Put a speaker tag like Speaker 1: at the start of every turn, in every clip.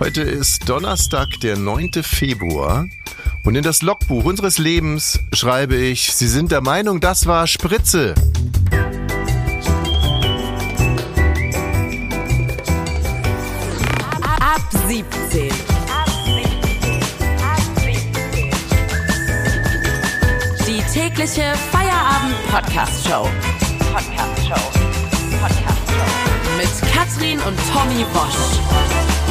Speaker 1: Heute ist Donnerstag, der 9. Februar. Und in das Logbuch unseres Lebens schreibe ich, Sie sind der Meinung, das war Spritze.
Speaker 2: Ab 17. Die tägliche Feierabend-Podcast-Show. Podcast-Show. Podcast-Show. Mit Katrin und Tommy Bosch.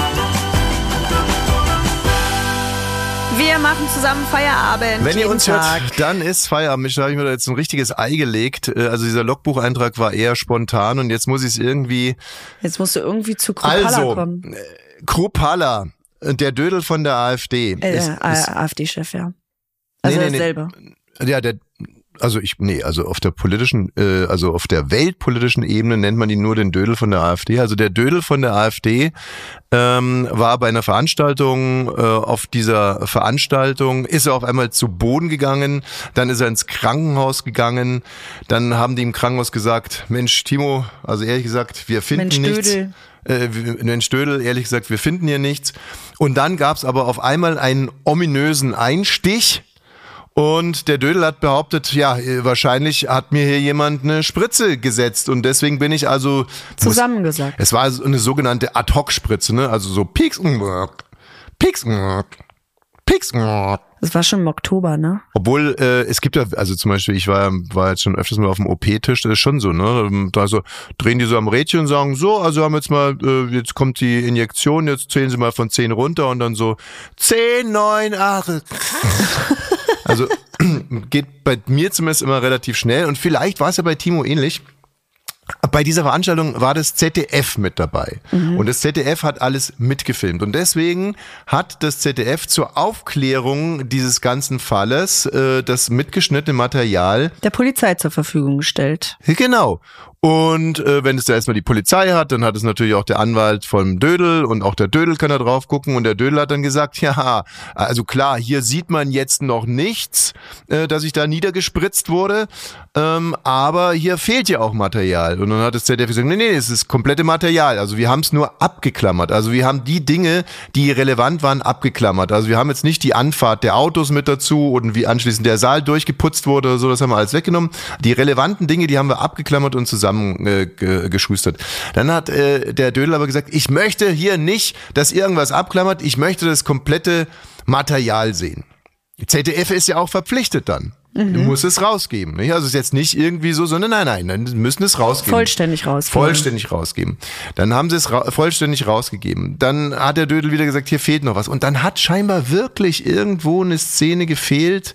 Speaker 3: Wir machen zusammen Feierabend.
Speaker 1: Wenn ihr
Speaker 3: jeden
Speaker 1: uns
Speaker 3: Tag.
Speaker 1: hört, dann ist Feierabend. Ich habe mir da jetzt ein richtiges Ei gelegt. Äh, Also dieser Logbucheintrag war eher spontan und jetzt muss ich es irgendwie...
Speaker 3: Jetzt musst du irgendwie zu Kropala
Speaker 1: Also,
Speaker 3: kommen.
Speaker 1: Kropala, der Dödel von der AfD.
Speaker 3: Äh, äh, AfD-Chef, ja. Also
Speaker 1: Nee, nee, nee.
Speaker 3: dasselbe.
Speaker 1: Ja, der, also ich, nee, also auf der politischen, äh, also auf der weltpolitischen Ebene nennt man ihn nur den Dödel von der AfD. Also der Dödel von der AfD ähm, war bei einer Veranstaltung, äh, auf dieser Veranstaltung ist er auf einmal zu Boden gegangen, dann ist er ins Krankenhaus gegangen, dann haben die im Krankenhaus gesagt, Mensch, Timo, also ehrlich gesagt, wir finden
Speaker 3: Mensch,
Speaker 1: nichts.
Speaker 3: Dödel.
Speaker 1: Äh, Mensch Dödel, ehrlich gesagt, wir finden hier nichts. Und dann gab's aber auf einmal einen ominösen Einstich. Und der Dödel hat behauptet, ja, wahrscheinlich hat mir hier jemand eine Spritze gesetzt und deswegen bin ich also muss,
Speaker 3: Zusammengesagt.
Speaker 1: Es war eine sogenannte Ad-Hoc-Spritze, ne? Also so Pieks, Pieks, Pieks.
Speaker 3: Das war schon im Oktober, ne?
Speaker 1: Obwohl äh, es gibt ja, also zum Beispiel, ich war, war jetzt schon öfters mal auf dem OP-Tisch, das ist schon so, ne? Da so drehen die so am Rädchen und sagen, so, also haben jetzt mal, äh, jetzt kommt die Injektion, jetzt zählen sie mal von 10 runter und dann so 10, 9, 8. Also geht bei mir zumindest immer relativ schnell und vielleicht war es ja bei Timo ähnlich. Bei dieser Veranstaltung war das ZDF mit dabei. Und das ZDF hat alles mitgefilmt. Und deswegen hat das ZDF zur Aufklärung dieses ganzen Falles äh, das mitgeschnittene Material
Speaker 3: Der Polizei zur Verfügung gestellt.
Speaker 1: Genau. Und äh, wenn es da erstmal die Polizei hat, dann hat es natürlich auch der Anwalt vom Dödel und auch der Dödel kann da drauf gucken und der Dödel hat dann gesagt, ja, also klar, hier sieht man jetzt noch nichts, äh, dass ich da niedergespritzt wurde, ähm, aber hier fehlt ja auch Material. Und dann hat das ZDF gesagt, nee, nee, es ist komplette Material. Also wir haben es nur abgeklammert. Also wir haben die Dinge, die relevant waren, abgeklammert. Also wir haben jetzt nicht die Anfahrt der Autos mit dazu und wie anschließend der Saal durchgeputzt wurde oder so, das haben wir alles weggenommen. Die relevanten Dinge, die haben wir abgeklammert und zusammengeschustert. Ge- geschustert. Dann hat äh, der Dödel aber gesagt, ich möchte hier nicht, dass irgendwas abklammert, ich möchte das komplette Material sehen. ZDF ist ja auch verpflichtet dann. Du musst es rausgeben. Nicht? Also es ist jetzt nicht irgendwie so, sondern nein, nein, dann müssen es rausgeben.
Speaker 3: Vollständig raus.
Speaker 1: Vollständig rausgeben. Dann haben sie es ra vollständig rausgegeben. Dann hat der Dödel wieder gesagt, hier fehlt noch was. Und dann hat scheinbar wirklich irgendwo eine Szene gefehlt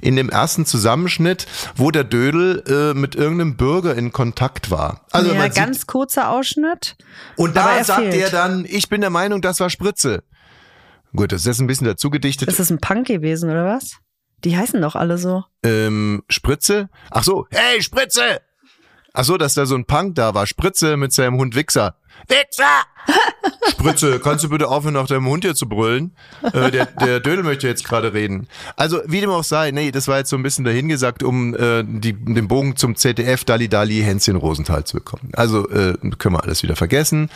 Speaker 1: in dem ersten Zusammenschnitt, wo der Dödel äh, mit irgendeinem Bürger in Kontakt war. Also
Speaker 3: ja,
Speaker 1: man sieht,
Speaker 3: ganz kurzer Ausschnitt.
Speaker 1: und da
Speaker 3: er
Speaker 1: sagt
Speaker 3: fehlt.
Speaker 1: er dann, ich bin der Meinung, das war Spritze. Gut, das ist jetzt ein bisschen dazu gedichtet.
Speaker 3: Ist das ein Punk gewesen, oder was? Die heißen doch alle so.
Speaker 1: ähm, Spritze. Ach so, hey, Spritze! Ach so, dass da so ein Punk da war. Spritze mit seinem Hund Wichser. Wichser! Spritze, kannst du bitte aufhören, nach deinem Hund hier zu brüllen? Äh, der, der Dödel möchte jetzt gerade reden. Also, wie dem auch sei, nee, das war jetzt so ein bisschen dahingesagt, um äh, die, den Bogen zum ZDF Dali Dali Hänschen Rosenthal zu bekommen. Also, äh, können wir alles wieder vergessen.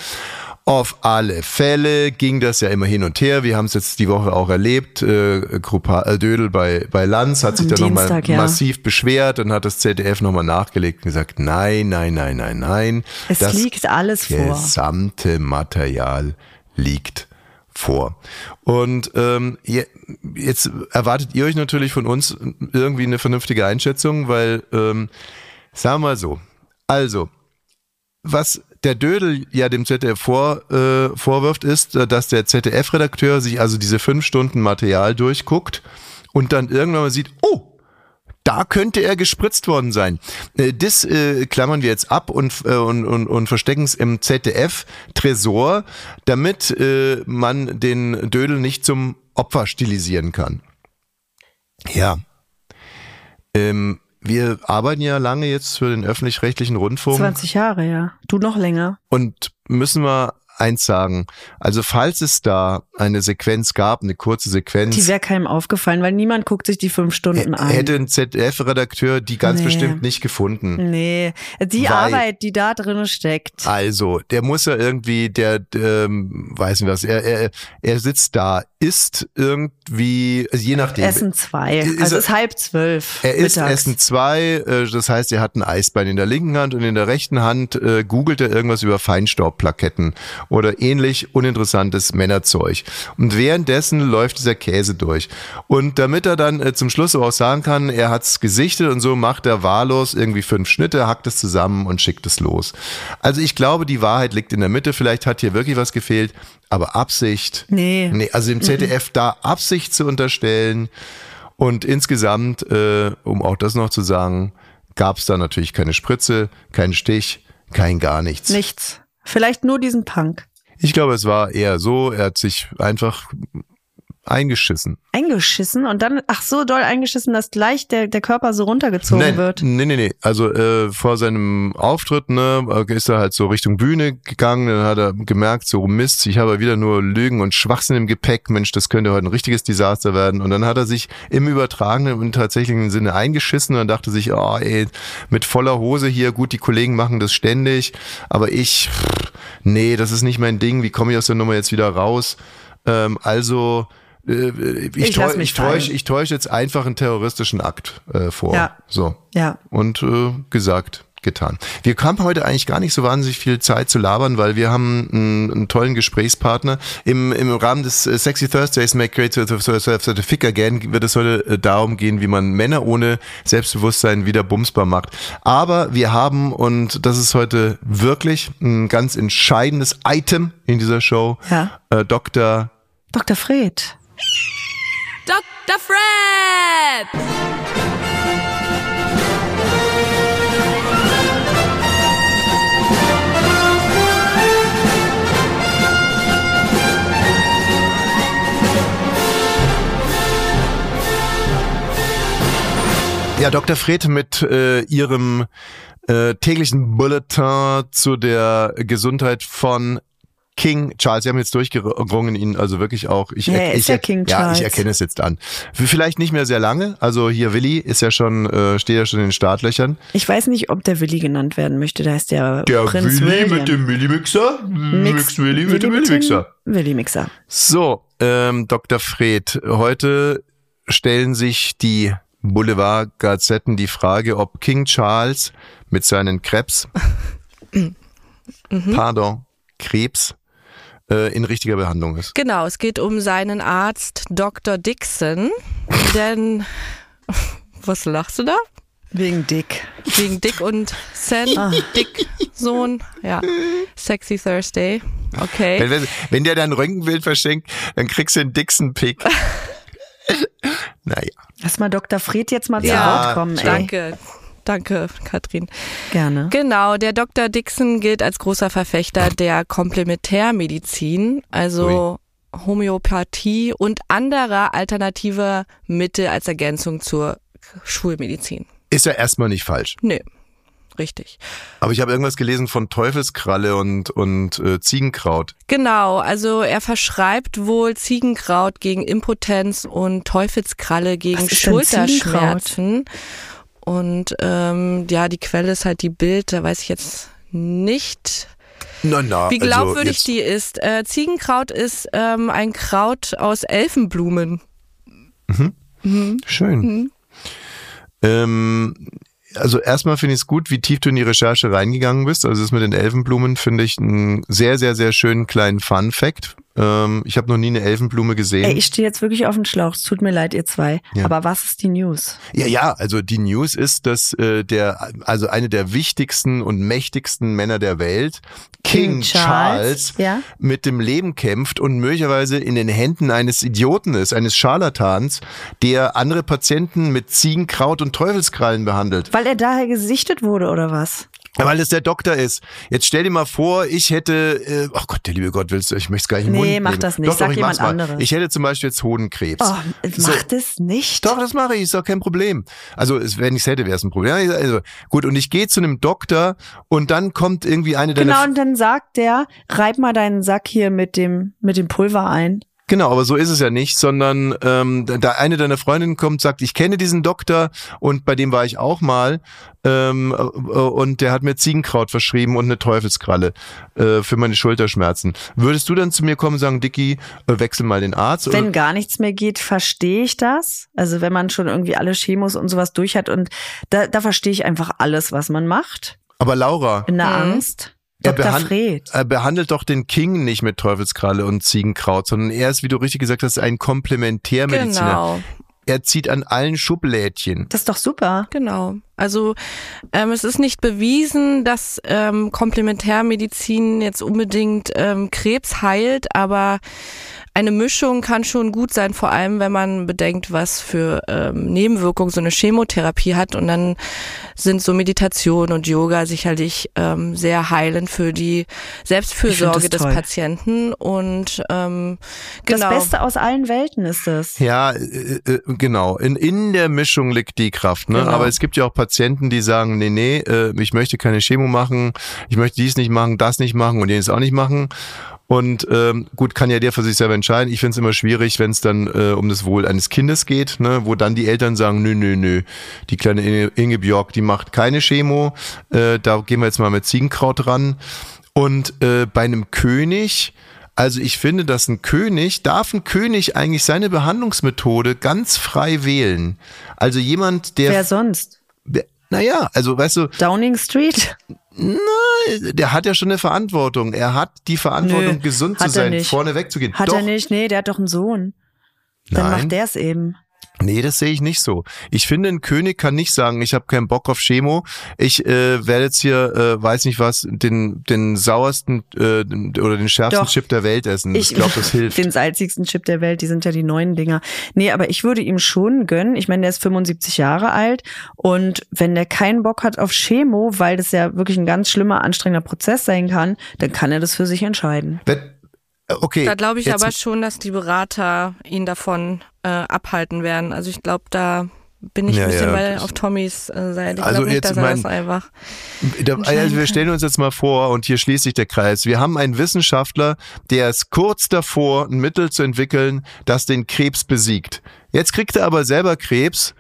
Speaker 1: Auf alle Fälle ging das ja immer hin und her. Wir haben es jetzt die Woche auch erlebt. Äh, Gruppa, äh, Dödel bei, bei Lanz hat sich
Speaker 3: Am
Speaker 1: dann nochmal
Speaker 3: ja.
Speaker 1: massiv beschwert und hat das ZDF nochmal nachgelegt und gesagt, nein, nein, nein, nein, nein.
Speaker 3: Es
Speaker 1: das
Speaker 3: liegt alles vor.
Speaker 1: gesamte Material liegt vor. Und ähm, je, jetzt erwartet ihr euch natürlich von uns irgendwie eine vernünftige Einschätzung, weil, ähm, sagen wir mal so, also, was der Dödel ja dem ZDF vor, äh, vorwirft, ist, äh, dass der ZDF-Redakteur sich also diese fünf Stunden Material durchguckt und dann irgendwann mal sieht, oh, da könnte er gespritzt worden sein. Äh, Das äh, klammern wir jetzt ab und, äh, und, und, und verstecken es im ZDF-Tresor, damit äh, man den Dödel nicht zum Opfer stilisieren kann. Ja. Ähm, wir arbeiten ja lange jetzt für den öffentlich-rechtlichen Rundfunk
Speaker 3: 20 Jahre, ja. Du noch länger.
Speaker 1: und müssen wir eins sagen. Also falls es da eine Sequenz gab, eine kurze Sequenz,
Speaker 3: Die wäre keinem aufgefallen, weil niemand guckt sich die fünf Stunden an.
Speaker 1: hätte ein ZDF-Redakteur die ganz
Speaker 3: Nee.
Speaker 1: bestimmt nicht gefunden.
Speaker 3: Nee, die
Speaker 1: Weil-
Speaker 3: Arbeit, die da drin steckt.
Speaker 1: Also, der muss ja irgendwie, der, ähm, weiß nicht was, er, er, er sitzt da, isst irgendwie, also je nachdem.
Speaker 3: Essen zwei.
Speaker 1: Ist
Speaker 3: Also es ist halb zwölf.
Speaker 1: Er isst
Speaker 3: mittags.
Speaker 1: Essen zwei, äh, das heißt, er hat ein Eisbein in der linken Hand und in der rechten Hand äh, googelt er irgendwas über Feinstaubplaketten oder ähnlich uninteressantes Männerzeug. Und währenddessen läuft dieser Käse durch. Und damit er dann äh, zum Schluss auch sagen kann, er hat's gesichtet und so macht er wahllos irgendwie fünf Schnitte, hackt es zusammen und schickt es los. Also ich glaube, die Wahrheit liegt in der Mitte. Vielleicht hat hier wirklich was gefehlt, aber Absicht.
Speaker 3: Nee.
Speaker 1: Nee, also im ZDF da Absicht zu unterstellen und insgesamt, äh, um auch das noch zu sagen, gab es da natürlich keine Spritze, keinen Stich, kein gar nichts.
Speaker 3: Nichts. Vielleicht nur diesen Punk.
Speaker 1: Ich glaube, es war eher so, er hat sich einfach eingeschissen.
Speaker 3: Eingeschissen und dann, ach so doll eingeschissen, dass gleich der, der Körper so runtergezogen
Speaker 1: Nein,
Speaker 3: wird.
Speaker 1: nee, nee, nee. Also äh, vor seinem Auftritt, ne, ist er halt so Richtung Bühne gegangen, dann hat er gemerkt, so Mist, ich habe wieder nur Lügen und Schwachsinn im Gepäck, Mensch, das könnte heute ein richtiges Desaster werden. Und dann hat er sich im übertragenen und tatsächlichen Sinne eingeschissen und dachte sich, oh ey, mit voller Hose hier, gut, die Kollegen machen das ständig, aber ich, pff, nee, das ist nicht mein Ding, wie komme ich aus der Nummer jetzt wieder raus? Ähm, also äh, ich,
Speaker 3: Ich lass
Speaker 1: täusch, ich täusche
Speaker 3: fallen.
Speaker 1: ich täusch jetzt einfach einen terroristischen Akt äh, vor.
Speaker 3: Ja.
Speaker 1: So.
Speaker 3: Ja.
Speaker 1: Und äh, gesagt, getan. Wir haben heute eigentlich gar nicht so wahnsinnig viel Zeit zu labern, weil wir haben einen, einen tollen Gesprächspartner. Im, Im Rahmen des äh, Sexy Thursdays Make Great Certificate Again wird es heute äh, darum gehen, wie man Männer ohne Selbstbewusstsein wieder bumsbar macht. Aber wir haben, und das ist heute wirklich ein ganz entscheidendes Item in dieser Show,
Speaker 3: Ja.
Speaker 1: äh, Dr.
Speaker 3: Dr. Fred.
Speaker 2: Dr. Fred!
Speaker 1: Ja, Dr. Fred mit äh, Ihrem äh, täglichen Bulletin zu der Gesundheit von King Charles. Sie haben jetzt durchgerungen, ihn also wirklich auch. Ich,
Speaker 3: Ja, er ist
Speaker 1: ich,
Speaker 3: ja King
Speaker 1: Ja,
Speaker 3: Charles.
Speaker 1: ich erkenne es jetzt an. Vielleicht nicht mehr sehr lange. Also hier Willi ist ja schon, äh, steht ja schon in den Startlöchern.
Speaker 3: Ich weiß nicht, ob der Willi genannt werden möchte. Da heißt der, Prinz William.
Speaker 1: Willi-Mixer.
Speaker 3: Mix-
Speaker 1: Willi mit dem
Speaker 3: mit
Speaker 1: Willi-Mixer.
Speaker 3: Willi Mixer.
Speaker 1: So, ähm, Dr. Fred, heute stellen sich die Boulevard-Gazetten die Frage, ob King Charles mit seinen Krebs, pardon, Krebs, äh, in richtiger Behandlung ist.
Speaker 4: Genau, es geht um seinen Arzt Dr. Dixon, denn was lachst du da?
Speaker 3: Wegen Dick.
Speaker 4: Wegen Dick und Sen, Dick Sohn, ja, Sexy Thursday, okay.
Speaker 1: Wenn, wenn, wenn der dein Röntgenbild verschenkt, dann kriegst du einen Dixon-Pick. naja.
Speaker 3: Lass mal Dr. Fred jetzt mal zu
Speaker 1: Ja,
Speaker 3: Wort kommen. Ey.
Speaker 4: Danke, danke, Katrin.
Speaker 3: Gerne.
Speaker 4: Genau, der Dr. Dixon gilt als großer Verfechter der Komplementärmedizin, also Homöopathie und anderer alternativer Mittel als Ergänzung zur Schulmedizin.
Speaker 1: Ist ja erstmal nicht falsch.
Speaker 4: Nee, richtig.
Speaker 1: Aber ich habe irgendwas gelesen von Teufelskralle und, und äh, Ziegenkraut.
Speaker 4: Genau, also er verschreibt wohl Ziegenkraut gegen Impotenz und Teufelskralle gegen Schulterschmerzen. Und ähm, ja, die Quelle ist halt die Bild, da weiß ich jetzt nicht,
Speaker 1: Na, na,
Speaker 4: wie
Speaker 1: also
Speaker 4: glaubwürdig
Speaker 1: jetzt-
Speaker 4: die ist. Äh, Ziegenkraut ist ähm, ein Kraut aus Elfenblumen.
Speaker 1: Schön.
Speaker 4: Mhm.
Speaker 1: Ähm, also erstmal finde ich es gut, wie tief du in die Recherche reingegangen bist. Also das mit den Elfenblumen finde ich einen sehr, sehr, sehr schönen kleinen Fun-Fact. Ähm, ich habe noch nie eine Elfenblume gesehen.
Speaker 3: Ey, ich stehe jetzt wirklich auf den Schlauch. Es tut mir leid, ihr zwei.
Speaker 1: Ja.
Speaker 3: Aber was ist die News?
Speaker 1: Ja, ja, also die News ist, dass äh, der, also eine der wichtigsten und mächtigsten Männer der Welt, King,
Speaker 3: King
Speaker 1: Charles,
Speaker 3: Charles, ja.
Speaker 1: mit dem Leben kämpft und möglicherweise in den Händen eines Idioten ist, eines Scharlatans, der andere Patienten mit Ziegenkraut und Teufelskrallen behandelt.
Speaker 3: Weil er daher gesichtet wurde oder was?
Speaker 1: Weil es der Doktor ist. Jetzt stell dir mal vor, ich hätte, äh, ach Gott, der liebe Gott, willst du, ich möchte es gar nicht
Speaker 3: Nee,
Speaker 1: Mund
Speaker 3: mach
Speaker 1: nehmen.
Speaker 3: das nicht.
Speaker 1: Doch,
Speaker 3: Sag
Speaker 1: doch,
Speaker 3: jemand anderes.
Speaker 1: Ich hätte zum Beispiel jetzt Hodenkrebs.
Speaker 3: Oh,
Speaker 1: So.
Speaker 3: mach das nicht.
Speaker 1: Doch, das mache ich, ist doch kein Problem. Also es- wenn ich es hätte, wäre es ein Problem. Ja, Also, gut, und ich gehe zu einem Doktor und dann kommt irgendwie eine deiner
Speaker 3: Genau, und dann sagt der, reib mal deinen Sack hier mit dem, mit dem Pulver ein.
Speaker 1: Genau, aber so ist es ja nicht, sondern ähm, da- eine deiner Freundinnen kommt, sagt, ich kenne diesen Doktor und bei dem war ich auch mal ähm, äh, und der hat mir Ziegenkraut verschrieben und eine Teufelskralle äh, für meine Schulterschmerzen. Würdest du dann zu mir kommen und sagen, Dicky, äh, wechsel mal den Arzt?
Speaker 3: Wenn
Speaker 1: Oder?
Speaker 3: gar nichts mehr geht, verstehe ich das. Also wenn man schon irgendwie alle Chemos und sowas durch hat und da, da verstehe ich einfach alles, was man macht.
Speaker 1: Aber Laura,
Speaker 3: In der
Speaker 4: Mhm.
Speaker 3: Angst.
Speaker 1: Er
Speaker 3: Dr.
Speaker 1: behan-
Speaker 3: Fred.
Speaker 1: er behandelt doch den King nicht mit Teufelskralle und Ziegenkraut, sondern er ist, wie du richtig gesagt hast, ein Komplementärmediziner.
Speaker 4: Genau.
Speaker 1: Er zieht an allen Schublädchen.
Speaker 3: Das ist doch super.
Speaker 4: Genau. Also ähm, es ist nicht bewiesen, dass ähm, Komplementärmedizin jetzt unbedingt ähm, Krebs heilt, aber eine Mischung kann schon gut sein, vor allem wenn man bedenkt, was für ähm, Nebenwirkungen so eine Chemotherapie hat. Und dann sind so Meditation und Yoga sicherlich ähm, sehr heilend für die Selbstfürsorge des
Speaker 3: toll.
Speaker 4: Patienten. Und ähm, genau.
Speaker 3: Das Beste aus allen Welten ist es.
Speaker 1: Ja, äh, äh, genau. In, in der Mischung liegt die Kraft. Ne?
Speaker 4: Genau.
Speaker 1: Aber es gibt ja auch Patienten, die sagen, nee, nee, äh, ich möchte keine Chemo machen, ich möchte dies nicht machen, das nicht machen und jenes auch nicht machen. Und ähm, gut, kann ja der für sich selber entscheiden. Ich finde es immer schwierig, wenn es dann äh, um das Wohl eines Kindes geht, ne? wo dann die Eltern sagen, nö, nö, nö, die kleine Inge, Inge Björk, die macht keine Chemo, äh, da gehen wir jetzt mal mit Ziegenkraut ran. Und äh, bei einem König, also ich finde, dass ein König, darf ein König eigentlich seine Behandlungsmethode ganz frei wählen. Also jemand, der,
Speaker 3: Wer sonst?
Speaker 1: naja, also weißt du,
Speaker 3: Downing Street?
Speaker 1: Der hat ja schon eine Verantwortung. Er hat die Verantwortung,
Speaker 3: Nö,
Speaker 1: gesund zu sein, vorne wegzugehen.
Speaker 3: Hat
Speaker 1: Doch,
Speaker 3: er nicht? Nee, der hat doch einen Sohn. Dann
Speaker 1: Nein.
Speaker 3: macht der es eben.
Speaker 1: Nee, das sehe ich nicht so. Ich finde, ein König kann nicht sagen, ich habe keinen Bock auf Chemo. Ich äh, werde jetzt hier, äh, weiß nicht was, den den sauersten äh, oder den schärfsten
Speaker 3: Doch.
Speaker 1: Chip der Welt essen. Ich glaube, das hilft.
Speaker 3: Den salzigsten Chip der Welt, die sind ja die neuen Dinger. Nee, aber ich würde ihm schon gönnen. Ich meine, der ist 75 Jahre alt und wenn der keinen Bock hat auf Chemo, weil das ja wirklich ein ganz schlimmer, anstrengender Prozess sein kann, dann kann er das für sich entscheiden.
Speaker 1: Äh, Okay.
Speaker 4: Da glaube ich aber schon, dass die Berater ihn davon äh, abhalten werden. Also ich glaube, da bin ich
Speaker 1: Ja,
Speaker 4: ein bisschen
Speaker 1: ja.
Speaker 4: bei auf Tommys äh, Seite. Ich
Speaker 1: Also
Speaker 4: glaube nicht,
Speaker 1: jetzt
Speaker 4: dass er
Speaker 1: mein-
Speaker 4: das einfach.
Speaker 1: Da, also wir stellen uns jetzt mal vor, und hier schließt sich der Kreis. Wir haben einen Wissenschaftler, der ist kurz davor, ein Mittel zu entwickeln, das den Krebs besiegt. Jetzt kriegt er aber selber Krebs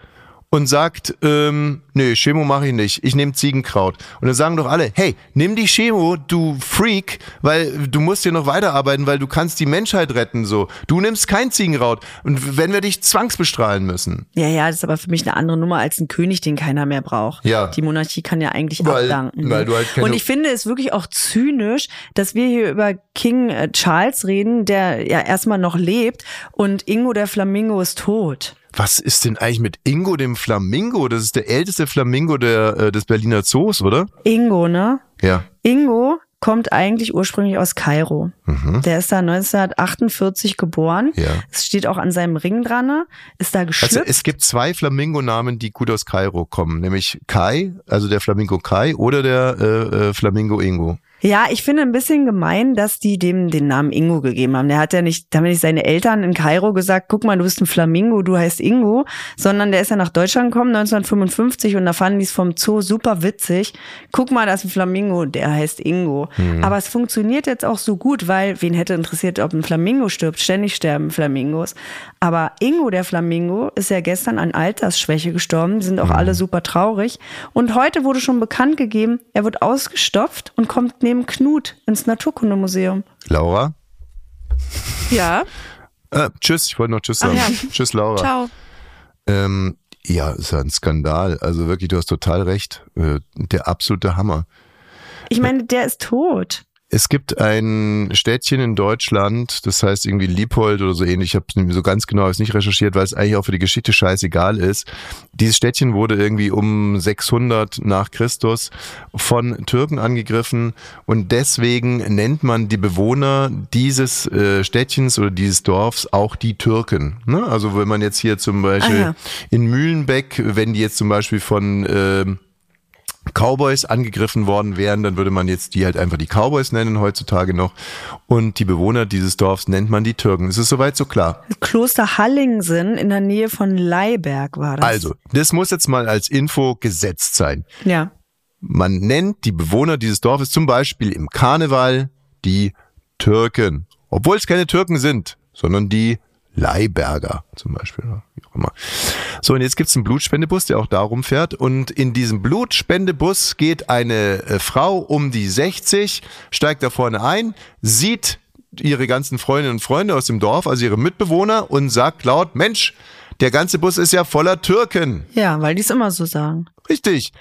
Speaker 1: und sagt, ähm, nee, Chemo mache ich nicht, ich nehme Ziegenkraut. Und dann sagen doch alle, hey, nimm die Chemo, du Freak, weil du musst hier noch weiterarbeiten, weil du kannst die Menschheit retten, so. Du nimmst kein Ziegenkraut. Und wenn wir dich zwangsbestrahlen müssen.
Speaker 3: Ja, ja, das ist aber für mich eine andere Nummer als ein König, den keiner mehr braucht.
Speaker 1: Ja.
Speaker 3: Die Monarchie kann ja eigentlich
Speaker 1: Weil-
Speaker 3: abdanken.
Speaker 1: weil du halt keine-
Speaker 3: Und ich finde es wirklich auch zynisch, dass wir hier über King äh, Charles reden, der ja erstmal noch lebt und Ingo der Flamingo ist tot.
Speaker 1: Was ist denn eigentlich mit Ingo dem Flamingo? Das ist der älteste Flamingo der, äh, des Berliner Zoos, oder?
Speaker 3: Ingo, ne?
Speaker 1: Ja.
Speaker 3: Ingo kommt eigentlich ursprünglich aus Kairo.
Speaker 1: Mhm.
Speaker 3: Der ist da 1948 geboren.
Speaker 1: Ja.
Speaker 3: Es steht auch an seinem Ring dran, ne? ist da
Speaker 1: Also
Speaker 3: geschlüpft.
Speaker 1: es gibt zwei Flamingo-Namen, die gut aus Kairo kommen, nämlich Kai, also der Flamingo Kai oder der äh, äh, Flamingo Ingo.
Speaker 3: Ja, ich finde ein bisschen gemein, dass die dem den Namen Ingo gegeben haben. Der hat ja nicht, da haben ja nicht seine Eltern in Kairo gesagt, guck mal, du bist ein Flamingo, du heißt Ingo, sondern der ist ja nach Deutschland gekommen 1955 und da fanden die es vom Zoo super witzig. Guck mal, da ist ein Flamingo, der heißt Ingo. Aber es funktioniert jetzt auch so gut, weil wen hätte interessiert, ob ein Flamingo stirbt? Ständig sterben Flamingos. Aber Ingo, der Flamingo, ist ja gestern an Altersschwäche gestorben. Die sind auch alle super traurig. Und heute wurde schon bekannt gegeben, er wird ausgestopft und kommt neben Knut ins Naturkundemuseum.
Speaker 1: Laura?
Speaker 4: Ja,
Speaker 1: Äh, tschüss, ich wollte noch Tschüss sagen.
Speaker 4: ja.
Speaker 1: Tschüss, Laura.
Speaker 4: ciao.
Speaker 1: Ähm, ja, ist ja ein Skandal. Also wirklich, du hast total recht. Äh, der absolute Hammer.
Speaker 3: Ich meine, der ist tot.
Speaker 1: Es gibt ein Städtchen in Deutschland, das heißt irgendwie Lieppold oder so ähnlich. Ich habe es so ganz genau jetzt nicht recherchiert, weil es eigentlich auch für die Geschichte scheißegal ist. Dieses Städtchen wurde irgendwie um 600 nach Christus von Türken angegriffen und deswegen nennt man die Bewohner dieses äh, Städtchens oder dieses Dorfs auch die Türken. Ne? Also wenn man jetzt hier zum Beispiel
Speaker 3: Ah, ja.
Speaker 1: in Mühlenbeck, wenn die jetzt zum Beispiel von ähm, Cowboys angegriffen worden wären, dann würde man jetzt die halt einfach die Cowboys nennen heutzutage noch. Und die Bewohner dieses Dorfs nennt man die Türken. Ist es soweit so klar?
Speaker 3: Kloster Hallingsen in der Nähe von Leiberg war das.
Speaker 1: Also, das muss jetzt mal als Info gesetzt sein.
Speaker 3: Ja.
Speaker 1: Man nennt die Bewohner dieses Dorfes zum Beispiel im Karneval die Türken. Obwohl es keine Türken sind, sondern die Leiberger zum Beispiel. Wie auch immer. So, und jetzt gibt's einen Blutspendebus, der auch darum fährt. Und in diesem Blutspendebus geht eine äh, Frau um die 60, steigt da vorne ein, sieht ihre ganzen Freundinnen und Freunde aus dem Dorf, also ihre Mitbewohner, und sagt laut, Mensch, der ganze Bus ist ja voller Türken.
Speaker 3: Ja, weil die es immer so sagen.
Speaker 1: Richtig.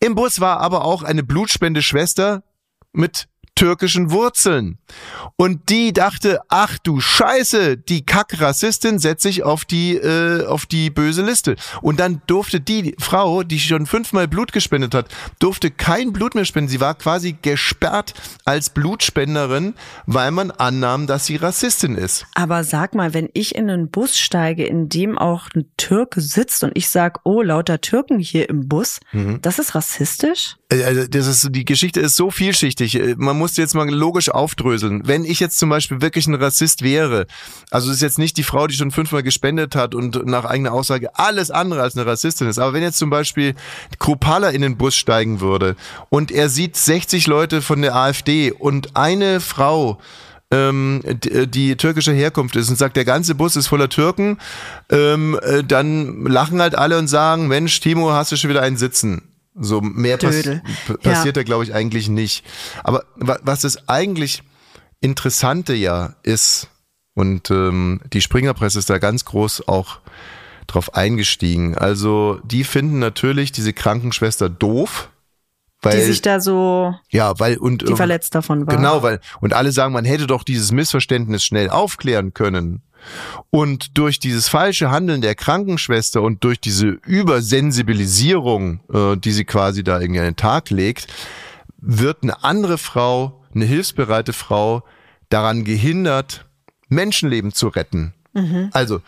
Speaker 1: Im Bus war aber auch eine Blutspende-Schwester mit türkischen Wurzeln. Und die dachte, ach du Scheiße, die Kack-Rassistin setze ich auf die, äh, auf die böse Liste. Und dann durfte die Frau, die schon fünfmal Blut gespendet hat, durfte kein Blut mehr spenden. Sie war quasi gesperrt als Blutspenderin, weil man annahm, dass sie Rassistin ist.
Speaker 3: Aber sag mal, wenn ich in einen Bus steige, in dem auch ein Türke sitzt und ich sag, oh, lauter Türken hier im Bus,
Speaker 1: Mhm.
Speaker 3: das ist rassistisch?
Speaker 1: Äh, Also das ist, die Geschichte ist so vielschichtig. Äh, Man muss jetzt mal logisch aufdröseln. Wenn ich jetzt zum Beispiel wirklich ein Rassist wäre, also es ist jetzt nicht die Frau, die schon fünfmal gespendet hat und nach eigener Aussage alles andere als eine Rassistin ist. Aber wenn jetzt zum Beispiel Kropala in den Bus steigen würde und er sieht 60 Leute von der AfD und eine Frau, ähm, die, die türkischer Herkunft ist und sagt, der ganze Bus ist voller Türken, ähm, äh, dann lachen halt alle und sagen, Mensch, Timo, hast du schon wieder einen Sitzen. So mehr pass
Speaker 3: Dödel.
Speaker 1: passiert da, glaube ich, eigentlich nicht. Aber wa- was das eigentlich Interessante ja ist, und ähm, die Springerpresse ist da ganz groß auch drauf eingestiegen. Also die finden natürlich diese Krankenschwester doof. Weil,
Speaker 3: die sich da so,
Speaker 1: ja, weil und
Speaker 3: die verletzt davon war.
Speaker 1: Genau, weil und alle sagen, man hätte doch dieses Missverständnis schnell aufklären können. Und durch dieses falsche Handeln der Krankenschwester und durch diese Übersensibilisierung, äh, die sie quasi da irgendwie an den Tag legt, wird eine andere Frau, eine hilfsbereite Frau, daran gehindert, Menschenleben zu retten. Also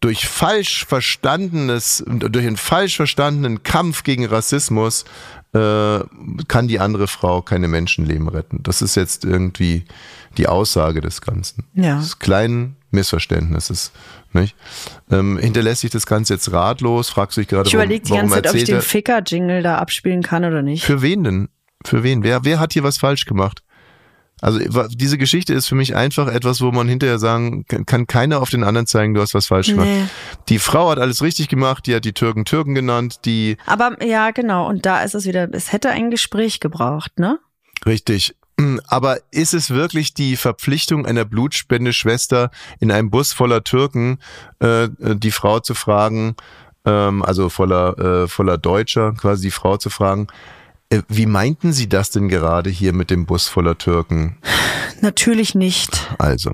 Speaker 1: durch falsch verstandenes, durch einen falsch verstandenen Kampf gegen Rassismus äh, kann die andere Frau keine Menschenleben retten. Das ist jetzt irgendwie die Aussage des Ganzen.
Speaker 3: Ja.
Speaker 1: Des kleinen Missverständnisses. Nicht? Ähm, hinterlässt sich das Ganze jetzt ratlos? Fragst du dich gerade,
Speaker 3: Ich
Speaker 1: warum,
Speaker 3: überlege die
Speaker 1: warum
Speaker 3: ganze Zeit, ob ich den
Speaker 1: er?
Speaker 3: Ficker-Jingle da abspielen kann oder nicht.
Speaker 1: Für wen denn? Für wen? Wer, wer hat hier was falsch gemacht? Also diese Geschichte ist für mich einfach etwas, wo man hinterher sagen kann, kann keiner auf den anderen zeigen, du hast was falsch gemacht.
Speaker 3: Nee.
Speaker 1: Die Frau hat alles richtig gemacht, die hat die Türken Türken genannt, die
Speaker 3: Aber ja, genau. Und da ist es wieder, es hätte ein Gespräch gebraucht, ne?
Speaker 1: richtig. Aber ist es wirklich die Verpflichtung einer Blutspendeschwester in einem Bus voller Türken, äh, die Frau zu fragen, ähm, also voller, äh, voller Deutscher, quasi die Frau zu fragen, äh, wie meinten Sie das denn gerade hier mit dem Bus voller Türken?
Speaker 3: Natürlich nicht.
Speaker 1: Also,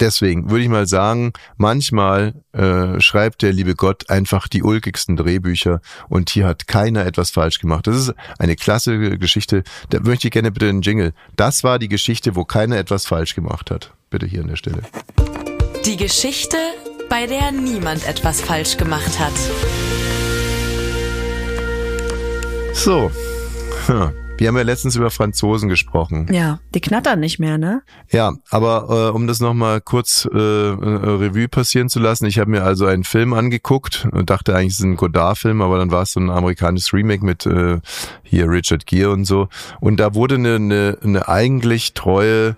Speaker 1: deswegen würde ich mal sagen, manchmal äh, schreibt der liebe Gott einfach die ulkigsten Drehbücher und hier hat keiner etwas falsch gemacht. Das ist eine klasse Geschichte. Da möchte ich gerne bitte einen Jingle. Das war die Geschichte, wo keiner etwas falsch gemacht hat. Bitte hier an der Stelle.
Speaker 2: Die Geschichte, bei der niemand etwas falsch gemacht hat.
Speaker 1: So. Hm. Wir haben ja letztens über Franzosen gesprochen.
Speaker 3: Ja, die knattern nicht mehr, ne?
Speaker 1: Ja, aber äh, um das nochmal kurz äh, äh, Revue passieren zu lassen, ich habe mir also einen Film angeguckt und dachte eigentlich, es ist ein Godard-Film, aber dann war es so ein amerikanisches Remake mit äh, hier Richard Gere und so. Und da wurde eine, eine, eine eigentlich treue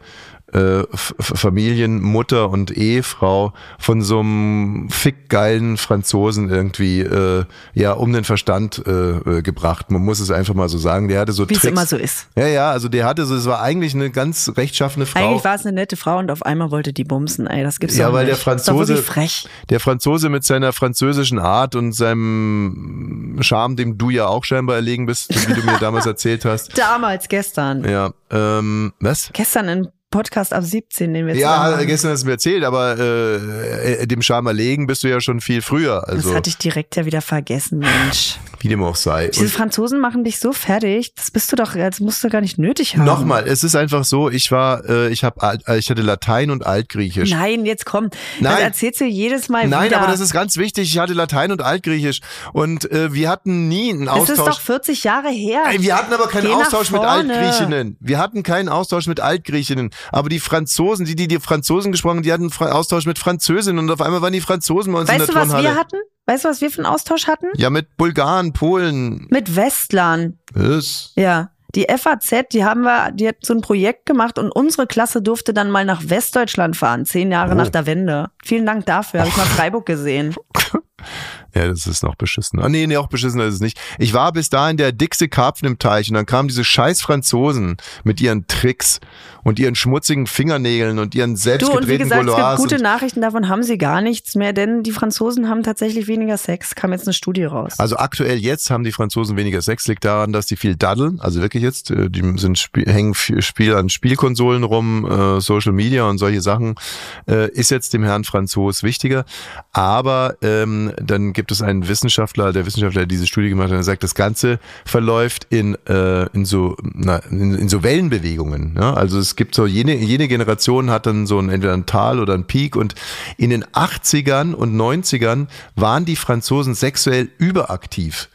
Speaker 1: äh, Familienmutter und Ehefrau von so einem fickgeilen Franzosen irgendwie äh, ja um den Verstand äh, äh, gebracht. Man muss es einfach mal so sagen. Der hatte so
Speaker 3: Wie es
Speaker 1: Tricks.
Speaker 3: immer so ist.
Speaker 1: Ja, ja, also der hatte so, es war eigentlich eine ganz rechtschaffene Frau.
Speaker 3: Eigentlich war es eine nette Frau und auf einmal wollte die bumsen. Ey, das gibt's
Speaker 1: Ja,
Speaker 3: doch
Speaker 1: weil
Speaker 3: nicht.
Speaker 1: der Franzose-
Speaker 3: Das ist frech.
Speaker 1: Der Franzose mit seiner französischen Art und seinem Charme, dem du ja auch scheinbar erlegen bist, wie du mir damals erzählt hast.
Speaker 3: Damals, gestern.
Speaker 1: Ja, ähm, was?
Speaker 3: Gestern in Podcast ab 17, den wir
Speaker 1: Ja,
Speaker 3: zusammen
Speaker 1: gestern hast du mir erzählt, aber äh, äh, dem Charme legen bist du ja schon viel früher. Also
Speaker 3: Das hatte ich direkt ja wieder vergessen, Mensch.
Speaker 1: wie dem auch sei.
Speaker 3: Diese
Speaker 1: Und
Speaker 3: Franzosen machen dich so fertig, das bist du doch, das musst du gar nicht nötig haben.
Speaker 1: Nochmal, es ist einfach so, ich war, äh, ich habe, ich hatte Latein und Altgriechisch.
Speaker 3: Nein, jetzt komm. Das
Speaker 1: Nein.
Speaker 3: erzählst du jedes Mal
Speaker 1: Nein,
Speaker 3: wieder.
Speaker 1: aber das ist ganz wichtig. Ich hatte Latein und Altgriechisch und äh, wir hatten nie einen
Speaker 3: Das ist doch
Speaker 1: Austausch.
Speaker 3: 40 Jahre her.
Speaker 1: Ey, wir hatten aber keinen
Speaker 3: Geh
Speaker 1: Austausch mit. Altgriechinnen. Wir hatten keinen Austausch mit Altgriechinnen. Aber die Franzosen, die, die die Franzosen gesprochen haben, die hatten Fra- Austausch mit Französinnen und auf einmal waren die Franzosen bei uns in
Speaker 3: Weißt
Speaker 1: der
Speaker 3: du, was wir hatten? Weißt du, was wir für einen Austausch hatten?
Speaker 1: Ja, mit Bulgaren, Polen.
Speaker 3: Mit Westlern.
Speaker 1: Was?
Speaker 3: Ja. Die FAZ, die haben wir, die hat so ein Projekt gemacht und unsere Klasse durfte dann mal nach Westdeutschland fahren, zehn Jahre
Speaker 1: Oh.
Speaker 3: nach der Wende. Vielen Dank dafür, habe ich mal Freiburg gesehen.
Speaker 1: Ja, das ist noch beschissen. Ah, nee, nee, auch beschissener ist es nicht. Ich war bis dahin der dickste Karpfen im Teich und dann kamen diese scheiß Franzosen mit ihren Tricks und ihren schmutzigen Fingernägeln und ihren
Speaker 3: Du, und wie
Speaker 1: selbstgedrehten
Speaker 3: gesagt, es gibt gute Nachrichten, davon haben sie gar nichts mehr, denn die Franzosen haben tatsächlich weniger Sex, kam jetzt eine Studie raus.
Speaker 1: Also aktuell jetzt haben die Franzosen weniger Sex, liegt daran, dass die viel daddeln. Also wirklich jetzt, äh, die sind Spiel, hängen Spiel an Spielkonsolen rum, äh, Social Media und solche Sachen. Äh, ist jetzt dem Herrn Franzos wichtiger. Aber ähm, dann gibt es einen Wissenschaftler, der Wissenschaftler, der diese Studie gemacht hat, der sagt, das Ganze verläuft in, äh, in so na, in, in so Wellenbewegungen. Ja? Also es gibt so jene, jene Generation hat dann so ein entweder ein Tal oder ein Peak und in den 80ern und 90ern waren die Franzosen sexuell überaktiv.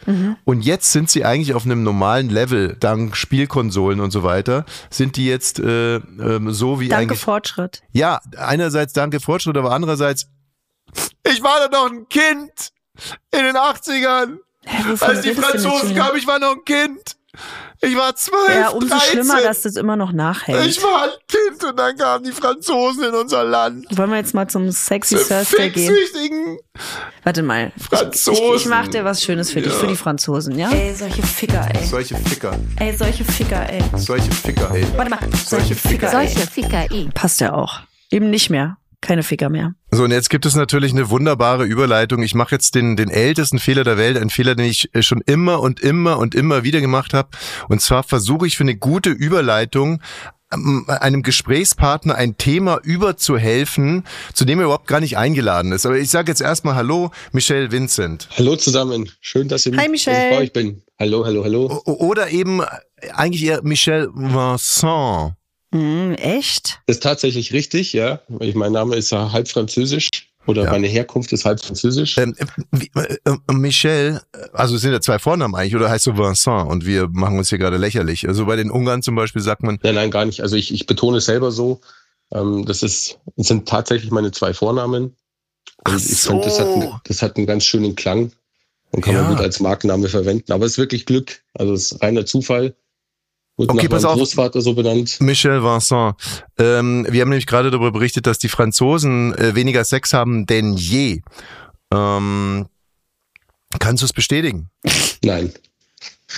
Speaker 1: Und jetzt sind sie eigentlich auf einem normalen Level, dank Spielkonsolen und so weiter, sind die jetzt äh, ähm, so wie
Speaker 3: Danke
Speaker 1: eigentlich.
Speaker 3: Fortschritt.
Speaker 1: Ja, einerseits danke Fortschritt, aber andererseits, ich war da noch ein Kind in den 80ern.
Speaker 3: Hä,
Speaker 1: Als die Franzosen kamen, ich war noch ein Kind. Ich war zwölf,
Speaker 3: Ja, umso
Speaker 1: 13.
Speaker 3: schlimmer, dass das immer noch nachhält.
Speaker 1: Ich war ein Kind und dann kamen die Franzosen in unser Land.
Speaker 3: Wollen wir jetzt mal zum Sexy Thursday gehen? Warte mal. Ich,
Speaker 1: Franzosen.
Speaker 3: ich mach dir was Schönes für dich,
Speaker 1: Ja.
Speaker 3: für die Franzosen, ja?
Speaker 2: Ey, solche Ficker, ey.
Speaker 1: Solche Ficker,
Speaker 2: Ey, solche Ficker, ey.
Speaker 1: solche Ficker, ey.
Speaker 2: Warte mal.
Speaker 1: Solche Ficker.
Speaker 5: Solche Ficker eh.
Speaker 3: Passt ja auch. Eben nicht mehr. Keine Ficker mehr.
Speaker 1: So, und jetzt gibt es natürlich eine wunderbare Überleitung. Ich mache jetzt den, den ältesten Fehler der Welt, einen Fehler, den ich äh, schon immer und immer und immer wieder gemacht habe. Und zwar versuche ich für eine gute Überleitung ähm, einem Gesprächspartner ein Thema überzuhelfen, zu dem er überhaupt gar nicht eingeladen ist. Aber ich sage jetzt erstmal Hallo, Michelle Vincent.
Speaker 6: Hallo zusammen, schön, dass ihr
Speaker 3: Hi,
Speaker 6: mich
Speaker 3: Michelle.
Speaker 6: bei euch bin. Hallo, hallo, hallo.
Speaker 1: O oder eben eigentlich eher Michelle Vincent.
Speaker 3: Hm, echt?
Speaker 6: Das ist tatsächlich richtig, ja. Ich, mein Name ist ja halb französisch oder
Speaker 1: Ja.
Speaker 6: meine Herkunft ist halb französisch.
Speaker 1: Ähm, wie, äh, äh, Michelle, also es sind ja zwei Vornamen eigentlich, oder heißt du Vincent? Und wir machen uns hier gerade lächerlich. Also bei den Ungarn zum Beispiel sagt man,
Speaker 6: Nein, nein, gar nicht. Also ich, ich betone es selber so. Ähm, das ist, das sind tatsächlich meine zwei Vornamen.
Speaker 1: Ach
Speaker 6: Und ich fand, das hat,
Speaker 1: so.
Speaker 6: einen- das hat einen ganz schönen Klang und kann
Speaker 1: Ja.
Speaker 6: man gut als Markenname verwenden. Aber es ist wirklich Glück. Also es ist reiner Zufall. Wurde
Speaker 1: Okay,
Speaker 6: nach
Speaker 1: pass auf.
Speaker 6: Großvater so benannt.
Speaker 1: Michel Vincent, ähm, wir haben nämlich gerade darüber berichtet, dass die Franzosen äh, weniger Sex haben denn je. Ähm, kannst du es bestätigen?
Speaker 6: Nein.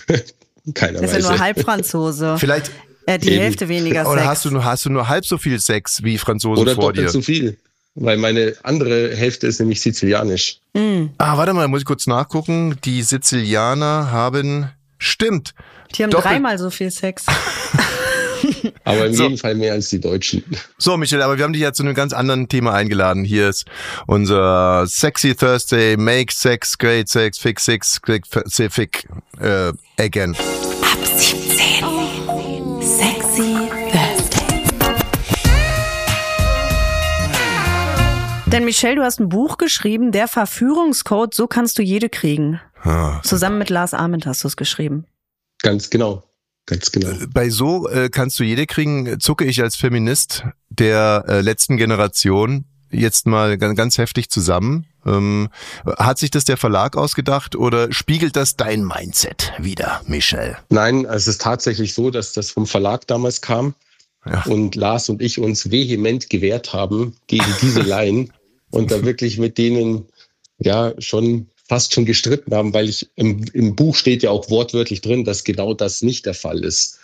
Speaker 6: Keiner
Speaker 3: Das ist ja nur Halbfranzose.
Speaker 1: Vielleicht
Speaker 3: Er hat die
Speaker 6: Eben.
Speaker 3: Hälfte weniger
Speaker 1: oder
Speaker 3: Sex.
Speaker 1: hast du nur hast du nur halb so viel Sex wie Franzosen
Speaker 6: Oder
Speaker 1: vor dir?
Speaker 6: doppelt so viel. Weil meine andere Hälfte ist nämlich sizilianisch.
Speaker 3: Hm,
Speaker 1: Ah, warte mal, muss ich kurz nachgucken. Die Sizilianer haben stimmt.
Speaker 3: Die haben
Speaker 1: Doppelt-
Speaker 3: dreimal so viel Sex.
Speaker 6: Aber in
Speaker 1: So.
Speaker 6: jedem Fall mehr als die Deutschen.
Speaker 1: So, Michel, aber wir haben dich ja zu einem ganz anderen Thema eingeladen. Hier ist unser Sexy Thursday, Make Sex, Great Sex, Fix Sex, Click, Fick, äh, again.
Speaker 2: Ab 17. Sexy Thursday.
Speaker 3: Denn Michelle, du hast ein Buch geschrieben, der Verführungscode, so kannst du jede kriegen.
Speaker 1: Ah.
Speaker 3: Zusammen mit Lars Ament hast du es geschrieben.
Speaker 6: Ganz genau. Ganz genau.
Speaker 1: Bei so äh, kannst du jede kriegen, zucke ich als Feminist der äh, letzten Generation jetzt mal ganz, ganz heftig zusammen. Ähm, hat sich das der Verlag ausgedacht oder spiegelt das dein Mindset wieder, Michel?
Speaker 6: Nein, es ist tatsächlich so, dass das vom Verlag damals kam
Speaker 1: Ja.
Speaker 6: und Lars und ich uns vehement gewehrt haben gegen diese Laien und da wirklich mit denen ja schon fast schon gestritten haben, weil ich im, im Buch steht ja auch wortwörtlich drin, dass genau das nicht der Fall ist.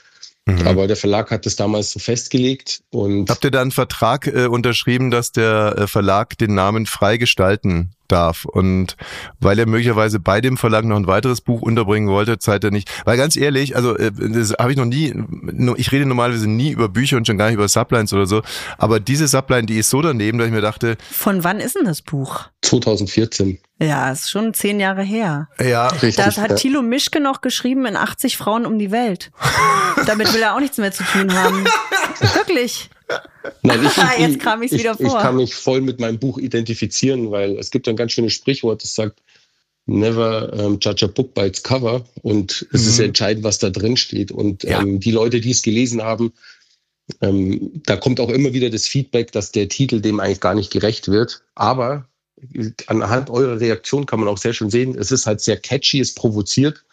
Speaker 1: Mhm.
Speaker 6: Aber der Verlag hat das damals so festgelegt und
Speaker 1: Habt ihr da einen Vertrag äh, unterschrieben, dass der äh, Verlag den Namen frei gestalten darf. Und weil er möglicherweise bei dem Verlag noch ein weiteres Buch unterbringen wollte, Zeit er nicht. Weil ganz ehrlich, also äh, das habe ich noch nie, ich rede normalerweise nie über Bücher und schon gar nicht über Sublines oder so, aber diese Subline, die ist so daneben, dass ich mir dachte.
Speaker 3: Von wann ist denn das Buch?
Speaker 6: 2014.
Speaker 3: Ja, ist schon zehn Jahre her.
Speaker 1: Ja,
Speaker 3: richtig. Das hat Thilo Mischke noch geschrieben in 80 Frauen um die Welt. Damit will er auch nichts mehr zu tun haben. Wirklich.
Speaker 6: Nein, ich, Jetzt kam ich's ich, wieder vor. Ich kann mich voll mit meinem Buch identifizieren, weil es gibt ein ganz schönes Sprichwort, das sagt, never um, judge a book by its cover. Und es mhm. ist entscheidend, was da drin steht. Und ja. ähm, die Leute, die es gelesen haben, ähm, da kommt auch immer wieder das Feedback, dass der Titel dem eigentlich gar nicht gerecht wird. Aber anhand eurer Reaktion kann man auch sehr schön sehen, es ist halt sehr catchy, es provoziert.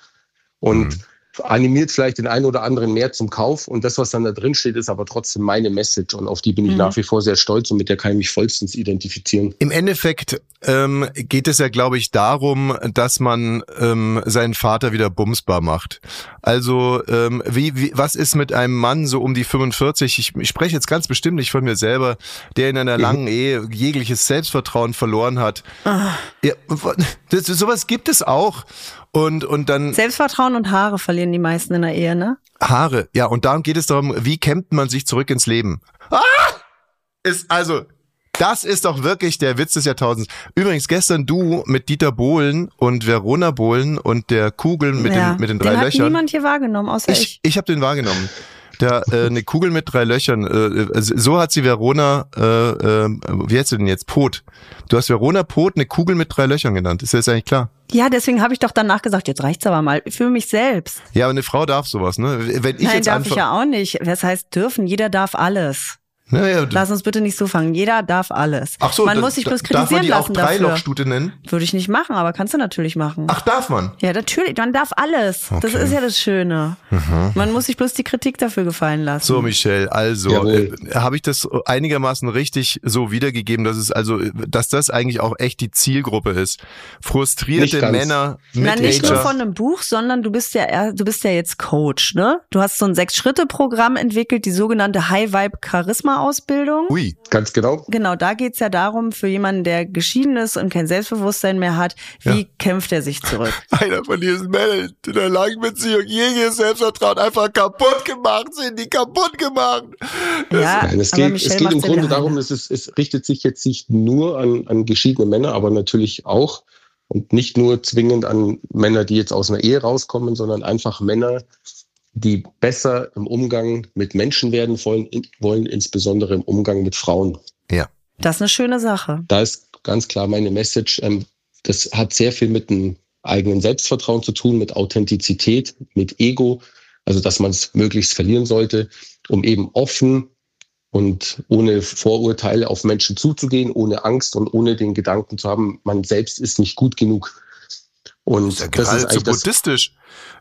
Speaker 6: Und mhm animiert vielleicht den einen oder anderen mehr zum Kauf. Und das, was dann da drin steht, ist aber trotzdem meine Message. Und auf die bin ich mhm. nach wie vor sehr stolz und mit der kann ich mich vollstens identifizieren.
Speaker 1: Im Endeffekt ähm, geht es ja, glaube ich, darum, dass man ähm, seinen Vater wieder bumsbar macht. Also ähm, wie, wie, was ist mit einem Mann so um die 45? Ich, ich spreche jetzt ganz bestimmt nicht von mir selber, der in einer mhm. langen Ehe jegliches Selbstvertrauen verloren hat. Ah. Ja, das, sowas gibt es auch. Und, und dann.
Speaker 3: Selbstvertrauen und Haare verlieren die meisten in der Ehe, ne?
Speaker 1: Haare, ja. Und darum geht es darum, wie kämpft man sich zurück ins Leben? Ah! Ist, also, das ist doch wirklich der Witz des Jahrtausends. Übrigens, gestern du mit Dieter Bohlen und Verona Bohlen und der Kugel mit, ja, den, mit den drei
Speaker 3: den
Speaker 1: Löchern.
Speaker 3: Hat niemand hier wahrgenommen, außer ich.
Speaker 1: Ich, ich habe den wahrgenommen. Der, äh, eine Kugel mit drei Löchern. Äh, äh so hat sie Verona, äh, äh, wie heißt sie denn jetzt? Pot. Du hast Verona Pot eine Kugel mit drei Löchern genannt. Ist das eigentlich klar?
Speaker 3: Ja, deswegen habe ich doch danach gesagt, jetzt reicht's aber mal für mich selbst.
Speaker 1: Ja, aber eine Frau darf sowas, ne?
Speaker 3: Wenn ich Nein, jetzt darf ich ja auch nicht. Das heißt dürfen, jeder darf alles. Naja, Lass uns bitte nicht so fangen. Jeder darf alles.
Speaker 1: Ach so,
Speaker 3: man muss sich bloß kritisieren darf man die lassen
Speaker 1: auch Dreilochstute nennen?
Speaker 3: Würde ich nicht machen, aber kannst du natürlich machen.
Speaker 1: Ach, darf man?
Speaker 3: Ja, natürlich. Man darf alles. Okay. Das ist ja das Schöne. Mhm. Man muss sich bloß die Kritik dafür gefallen lassen.
Speaker 1: So, Michelle, also äh, habe ich das einigermaßen richtig so wiedergegeben, dass es also, dass das eigentlich auch echt die Zielgruppe ist. Frustrierte Männer
Speaker 3: mit Na, nicht Ager. nur von einem Buch, sondern du bist ja, du bist ja jetzt Coach, ne? Du hast so ein Sechs-Schritte-Programm entwickelt, die sogenannte High-Vibe-Charisma Ausbildung.
Speaker 6: Ui, ganz genau.
Speaker 3: Genau, da geht's ja darum, für jemanden, der geschieden ist und kein Selbstbewusstsein mehr hat, wie ja. kämpft er sich zurück?
Speaker 1: Einer von diesen Männern in der langen Beziehung jedes Selbstvertrauen einfach kaputt gemacht, sind die kaputt gemacht.
Speaker 6: Ja, Nein, es geht, es geht im Grunde darum, es, ist, es richtet sich jetzt nicht nur an, an geschiedene Männer, aber natürlich auch und nicht nur zwingend an Männer, die jetzt aus einer Ehe rauskommen, sondern einfach Männer, die besser im Umgang mit Menschen werden wollen, wollen insbesondere im Umgang mit Frauen.
Speaker 1: Ja.
Speaker 3: Das ist eine schöne Sache.
Speaker 6: Da ist ganz klar meine Message. Ähm, das hat sehr viel mit dem eigenen Selbstvertrauen zu tun, mit Authentizität, mit Ego. Also, dass man es möglichst verlieren sollte, um eben offen und ohne Vorurteile auf Menschen zuzugehen, ohne Angst und ohne den Gedanken zu haben, man selbst ist nicht gut genug.
Speaker 1: Und das ist, ja das ist eigentlich buddhistisch.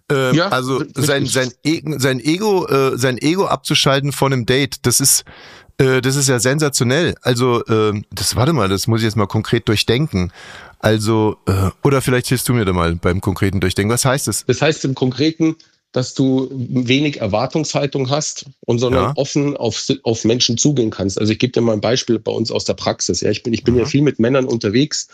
Speaker 1: Ähm, ja, also sein sein, e sein Ego äh, sein Ego abzuschalten von einem Date, das ist äh, das ist ja sensationell. Also äh, das warte mal, das muss ich jetzt mal konkret durchdenken. Also äh, oder vielleicht hilfst du mir da mal beim konkreten Durchdenken. Was heißt das?
Speaker 6: Das heißt im Konkreten, dass du wenig Erwartungshaltung hast und sondern ja. offen auf, auf Menschen zugehen kannst. Also ich gebe dir mal ein Beispiel bei uns aus der Praxis. Ja, ich bin, ich bin mhm. ja viel mit Männern unterwegs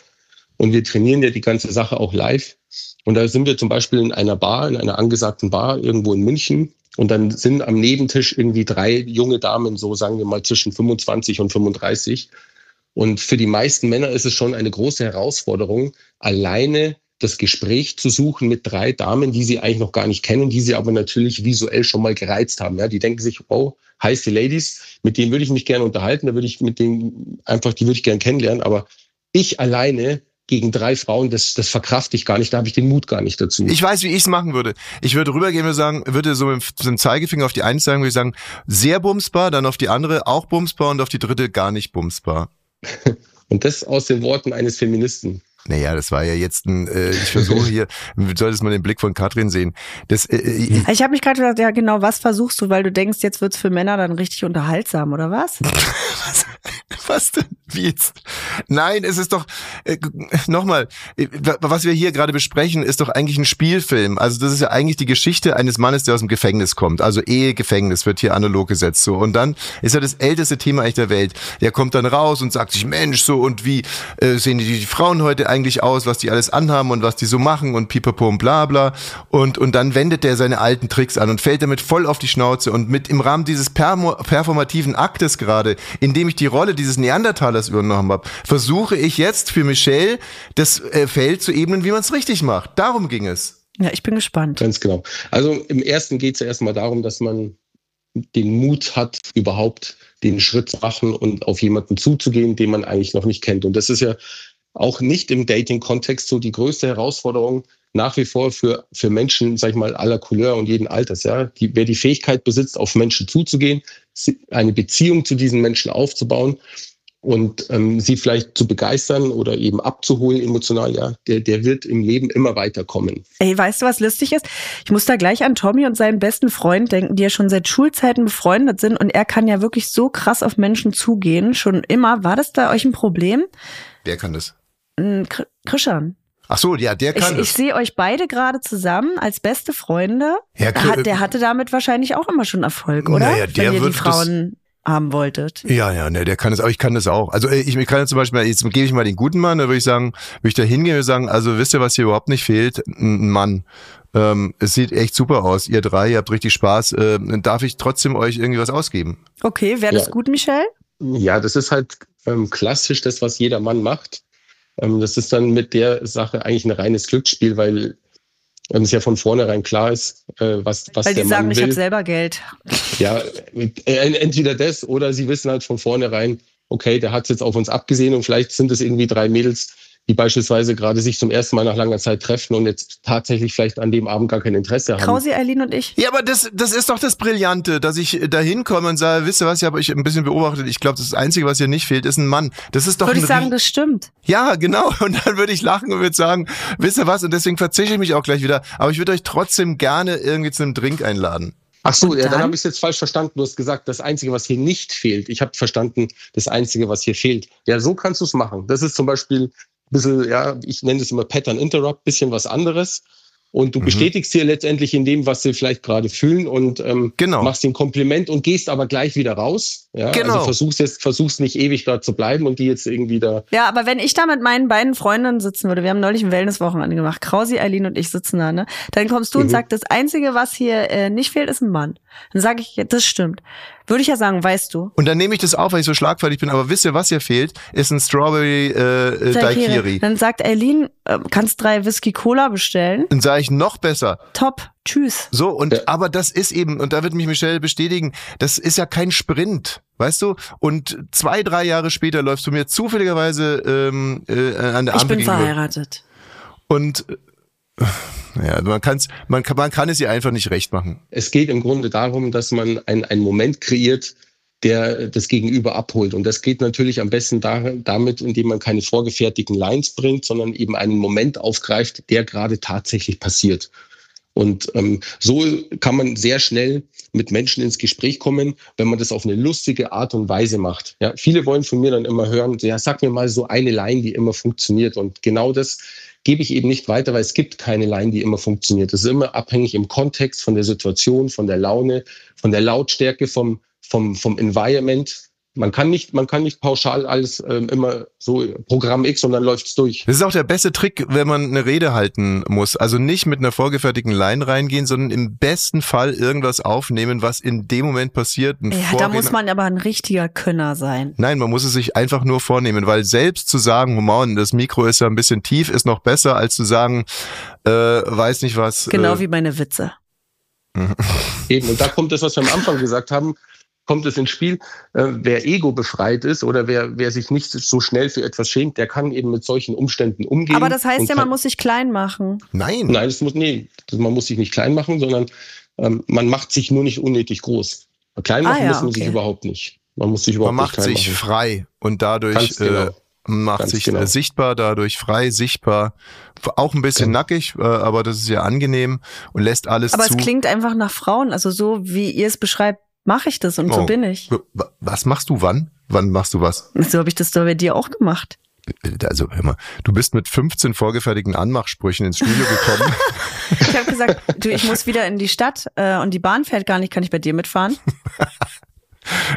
Speaker 6: und wir trainieren ja die ganze Sache auch live. Und da sind wir zum Beispiel in einer Bar, in einer angesagten Bar irgendwo in München. Und dann sind am Nebentisch irgendwie drei junge Damen, so sagen wir mal zwischen 25 und 35. Und für die meisten Männer ist es schon eine große Herausforderung, alleine das Gespräch zu suchen mit drei Damen, die sie eigentlich noch gar nicht kennen, die sie aber natürlich visuell schon mal gereizt haben. Ja, die denken sich, oh, heiße Ladies, mit denen würde ich mich gerne unterhalten, da würde ich mit denen einfach, die würde ich gerne kennenlernen. Aber ich alleine gegen drei Frauen, das, das verkraft ich gar nicht, da habe ich den Mut gar nicht dazu.
Speaker 1: Ich weiß, wie ich es machen würde. Ich würde rübergehen und sagen, würde so mit dem Zeigefinger auf die eine sagen, würde ich sagen, sehr bumsbar, dann auf die andere auch bumsbar und auf die dritte gar nicht bumsbar.
Speaker 6: und das aus den Worten eines Feministen.
Speaker 1: Naja, das war ja jetzt ein, äh, ich versuche hier, du solltest mal den Blick von Katrin sehen. Das, äh,
Speaker 3: äh, ich habe mich gerade gesagt, ja genau, was versuchst du, weil du denkst, jetzt wird's für Männer dann richtig unterhaltsam, oder was?
Speaker 1: was? was denn? Wie jetzt? Nein, es ist doch äh, nochmal, äh, was wir hier gerade besprechen, ist doch eigentlich ein Spielfilm. Also das ist ja eigentlich die Geschichte eines Mannes, der aus dem Gefängnis kommt. Also Ehe, Gefängnis wird hier analog gesetzt so. Und dann ist ja das älteste Thema eigentlich der Welt. Der kommt dann raus und sagt sich, Mensch, so und wie äh, sehen die, die Frauen heute eigentlich aus, was die alles anhaben und was die so machen und pipapo und bla bla. Und, und dann wendet der seine alten Tricks an und fällt damit voll auf die Schnauze. Und mit im Rahmen dieses performativen Aktes gerade, in dem ich die Rolle dieses Neandertalers übernommen habe, versuche ich jetzt für Michelle das äh, Feld zu ebnen, wie man es richtig macht. Darum ging es.
Speaker 3: Ja, ich bin gespannt.
Speaker 6: Ganz genau. Also im ersten geht es ja erstmal darum, dass man den Mut hat, überhaupt den Schritt zu machen und auf jemanden zuzugehen, den man eigentlich noch nicht kennt. Und das ist ja auch nicht im Dating-Kontext so die größte Herausforderung nach wie vor für, für Menschen, sag ich mal, aller Couleur und jeden Alters. Ja? Die, wer die Fähigkeit besitzt, auf Menschen zuzugehen, eine Beziehung zu diesen Menschen aufzubauen und ähm, sie vielleicht zu begeistern oder eben abzuholen emotional, ja, der, der wird im Leben immer weiterkommen.
Speaker 3: Ey, weißt du, was lustig ist? Ich muss da gleich an Tommy und seinen besten Freund denken, die ja schon seit Schulzeiten befreundet sind und er kann ja wirklich so krass auf Menschen zugehen, schon immer. War das da euch ein Problem?
Speaker 1: Wer kann das?
Speaker 3: Krishan.
Speaker 1: Ach so, ja, der kann
Speaker 3: ich, Ich sehe euch beide gerade zusammen als beste Freunde. Ja, der, der hatte damit wahrscheinlich auch immer schon Erfolg, oder?
Speaker 1: Naja, der
Speaker 3: Wenn ihr
Speaker 1: wird
Speaker 3: die Frauen haben wolltet.
Speaker 1: Ja, ja, ne, der kann es, aber ich kann das auch. Also ich, ich kann zum Beispiel, jetzt gebe ich mal den guten Mann, da würde ich sagen, würde ich da hingehen und sagen, also wisst ihr, was hier überhaupt nicht fehlt? Ein Mann. Ähm, es sieht echt super aus. Ihr drei, ihr habt richtig Spaß. Äh, darf ich trotzdem euch irgendwie was ausgeben?
Speaker 3: Okay, wäre das ja. gut, Michelle?
Speaker 6: Ja, das ist halt ähm, klassisch das, was jeder Mann macht. Ähm, das ist dann mit der Sache eigentlich ein reines Glücksspiel, weil wenn es ja von vornherein klar ist, äh, was, was
Speaker 3: Weil
Speaker 6: der
Speaker 3: die sagen,
Speaker 6: Mann
Speaker 3: ich
Speaker 6: will.
Speaker 3: habe selber Geld.
Speaker 6: Ja, äh, entweder das oder sie wissen halt von vornherein, okay, der hat jetzt auf uns abgesehen und vielleicht sind es irgendwie drei Mädels, die beispielsweise gerade sich zum ersten Mal nach langer Zeit treffen und jetzt tatsächlich vielleicht an dem Abend gar kein Interesse haben.
Speaker 3: Krausi, Eileen und ich.
Speaker 1: Ja, aber das, das ist doch das Brillante, dass ich da hinkomme und sage, wisst ihr was, ich habe euch ein bisschen beobachtet, ich glaube, das Einzige, was hier nicht fehlt, ist ein Mann. Das ist doch
Speaker 3: Würde ich sagen, das stimmt.
Speaker 1: Ja, genau. Und dann würde ich lachen und würde sagen, wisst ihr was, und deswegen verzichte ich mich auch gleich wieder, aber ich würde euch trotzdem gerne irgendwie zu einem Drink einladen.
Speaker 6: Ach so,
Speaker 3: Und
Speaker 6: ja, dann
Speaker 3: dann?
Speaker 6: habe ich es jetzt falsch verstanden. Du hast gesagt, das Einzige, was hier nicht fehlt. Ich habe verstanden, das Einzige, was hier fehlt. Ja, so kannst du es machen. Das ist zum Beispiel bisschen, ja, ich nenne es immer Pattern Interrupt, bisschen was anderes. Und du
Speaker 1: Mhm.
Speaker 6: bestätigst dir letztendlich in dem, was sie vielleicht gerade fühlen und ähm,
Speaker 1: Genau.
Speaker 6: machst den Kompliment und gehst aber gleich wieder raus. Ja?
Speaker 1: Genau.
Speaker 6: Also versuchst jetzt, versuchst nicht ewig da zu bleiben und die jetzt irgendwie da.
Speaker 3: Ja, aber wenn ich da mit meinen beiden Freundinnen sitzen würde, wir haben neulich ein Wellnesswochenende gemacht, Krausi, Eileen und ich sitzen da, ne? Dann kommst du und
Speaker 6: Mhm.
Speaker 3: sagst, das Einzige, was hier äh, nicht fehlt, ist ein Mann. Dann sage ich, ja, das stimmt. Würde ich ja sagen, weißt du.
Speaker 1: Und dann nehme ich das auf, weil ich so schlagfertig bin, aber wisst ihr, was hier fehlt? Ist ein Strawberry äh, äh, Daiquiri.
Speaker 3: Dann sagt Eileen, äh, kannst drei Whisky Cola bestellen.
Speaker 1: Dann sage ich noch besser.
Speaker 3: Top, tschüss.
Speaker 1: So, und
Speaker 6: Ja.
Speaker 1: aber das ist eben, und da wird mich Michelle bestätigen, das ist ja kein Sprint, weißt du? Und zwei, drei Jahre später läufst du mir zufälligerweise ähm, äh, an der
Speaker 3: Ich
Speaker 1: Ampel
Speaker 3: bin
Speaker 1: gegenüber.
Speaker 3: verheiratet.
Speaker 1: Und äh, ja, man kann's, man kann, man kann es ihr einfach nicht recht machen.
Speaker 6: Es geht im Grunde darum, dass man ein- einen Moment kreiert, der das Gegenüber abholt. Und das geht natürlich am besten da, damit, indem man keine vorgefertigten Lines bringt, sondern eben einen Moment aufgreift, der gerade tatsächlich passiert. Und ähm, so kann man sehr schnell mit Menschen ins Gespräch kommen, wenn man das auf eine lustige Art und Weise macht. Ja, viele wollen von mir dann immer hören, ja, sag mir mal so eine Line, die immer funktioniert. Und genau das gebe ich eben nicht weiter, weil es gibt keine Line, die immer funktioniert. Das ist immer abhängig im Kontext von der Situation, von der Laune, von der Lautstärke, vom, vom, vom Environment. Man kann nicht, man kann nicht pauschal alles ähm, immer so Programm X und dann läuft's durch.
Speaker 1: Das ist auch der beste Trick, wenn man eine Rede halten muss. Also nicht mit einer vorgefertigten Line reingehen, sondern im besten Fall irgendwas aufnehmen, was in dem Moment passiert. Ein
Speaker 3: Ja, da muss man aber ein richtiger Könner sein.
Speaker 1: Nein, man muss es sich einfach nur vornehmen, weil selbst zu sagen, oh Mann, das Mikro ist ja ein bisschen tief, ist noch besser, als zu sagen, äh, weiß nicht was.
Speaker 3: Genau
Speaker 1: äh,
Speaker 3: wie meine Witze.
Speaker 6: Eben, und da kommt das, was wir am Anfang gesagt haben, kommt es ins Spiel. Äh, wer ego befreit ist oder wer, wer sich nicht so schnell für etwas schämt, der kann eben mit solchen Umständen umgehen.
Speaker 3: Aber das heißt ja, man muss sich klein machen.
Speaker 1: Nein.
Speaker 6: Nein, das muss, nee, das, man muss sich nicht klein machen, sondern ähm, man macht sich nur nicht unnötig groß. Klein
Speaker 3: Ah,
Speaker 6: machen
Speaker 3: ja,
Speaker 6: muss man sich
Speaker 3: okay.
Speaker 6: überhaupt nicht. Man muss sich überhaupt
Speaker 1: Man macht sich
Speaker 6: machen.
Speaker 1: frei und dadurch
Speaker 6: Ganz genau.
Speaker 1: äh, macht
Speaker 6: Ganz
Speaker 1: sich
Speaker 6: genau.
Speaker 1: äh, sichtbar, dadurch frei, sichtbar. Auch ein bisschen
Speaker 6: Genau.
Speaker 1: nackig, äh, aber das ist ja angenehm und lässt alles
Speaker 3: Aber
Speaker 1: zu.
Speaker 3: es klingt einfach nach Frauen. Also so wie ihr es beschreibt, mache ich das und so
Speaker 1: Oh.
Speaker 3: bin ich.
Speaker 1: Was machst du wann? Wann machst du was?
Speaker 3: So habe ich das doch bei dir auch gemacht.
Speaker 1: also hör mal, du bist mit 15 vorgefertigten Anmachsprüchen ins Studio gekommen.
Speaker 3: Ich habe gesagt, du, ich muss wieder in die Stadt äh, und die Bahn fährt gar nicht, kann ich bei dir mitfahren?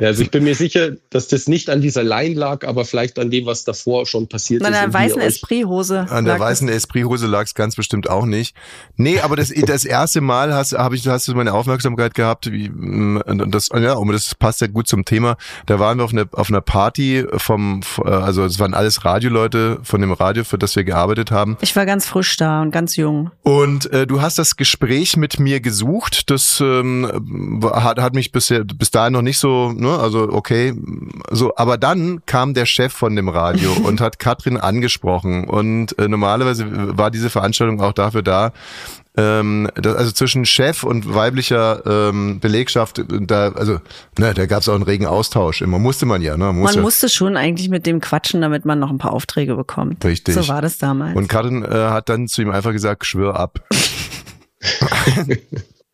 Speaker 6: Ja, also ich bin mir sicher, dass das nicht an dieser Line lag, aber vielleicht an dem, was davor schon passiert
Speaker 3: An
Speaker 6: ist.
Speaker 3: der
Speaker 6: und wie
Speaker 3: weißen Esprit-Hose.
Speaker 1: An der weißen Esprit-Hose lag es ganz bestimmt auch nicht. Nee, aber das, das erste Mal hast, hab ich, hast du meine Aufmerksamkeit gehabt, wie, mm, und das, ja, und das passt ja gut zum Thema. Da waren wir auf einer, auf einer Party vom, also es waren alles Radioleute von dem Radio, für das wir gearbeitet haben.
Speaker 3: Ich war ganz frisch da und ganz jung.
Speaker 1: Und äh, du hast das Gespräch mit mir gesucht. Das ähm, hat, hat mich bisher bis dahin noch nicht so, ne, also okay, so. Aber dann kam der Chef von dem Radio und hat Katrin angesprochen. Und äh, normalerweise war diese Veranstaltung auch dafür da. Ähm, das, also zwischen Chef und weiblicher ähm, Belegschaft, da, also, ne, da gab es auch einen regen Austausch. Immer musste man ja, ne? Man
Speaker 3: Man
Speaker 1: musste,
Speaker 3: musste schon eigentlich mit dem quatschen, damit man noch ein paar Aufträge bekommt.
Speaker 1: Richtig.
Speaker 3: So war das damals.
Speaker 1: Und Katrin äh, hat dann zu ihm einfach gesagt, schwör ab.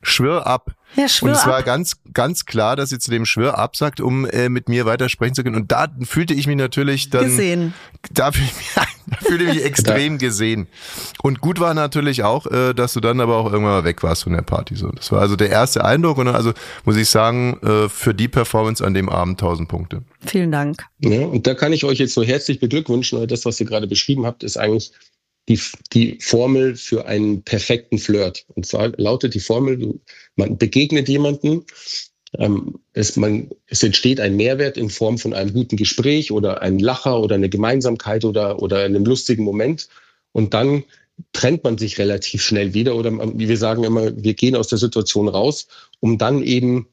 Speaker 1: schwör ab.
Speaker 3: ja, schwör
Speaker 1: Und es war
Speaker 3: ab.
Speaker 1: ganz, ganz klar, dass sie zu dem Schwör absagt, um äh, mit mir weiter sprechen zu können. Und da fühlte ich mich natürlich dann,
Speaker 3: gesehen.
Speaker 1: da fühlte ich mich, da fühlte ich mich extrem gesehen. Und gut war natürlich auch, äh, dass du dann aber auch irgendwann mal weg warst von der Party. So, das war also der erste Eindruck. Und also muss ich sagen, äh, für die Performance an dem Abend 1000 Punkte.
Speaker 3: Vielen Dank.
Speaker 6: Ja, und da kann ich euch jetzt nur herzlich beglückwünschen, weil das, was ihr gerade beschrieben habt, ist eigentlich die, die Formel für einen perfekten Flirt. Und zwar lautet die Formel, man begegnet jemanden, ähm, es, man, es entsteht ein Mehrwert in Form von einem guten Gespräch oder ein Lacher oder eine Gemeinsamkeit oder, oder einem lustigen Moment. Und dann trennt man sich relativ schnell wieder oder man- wir sagen immer, wir gehen aus der Situation raus, um dann eben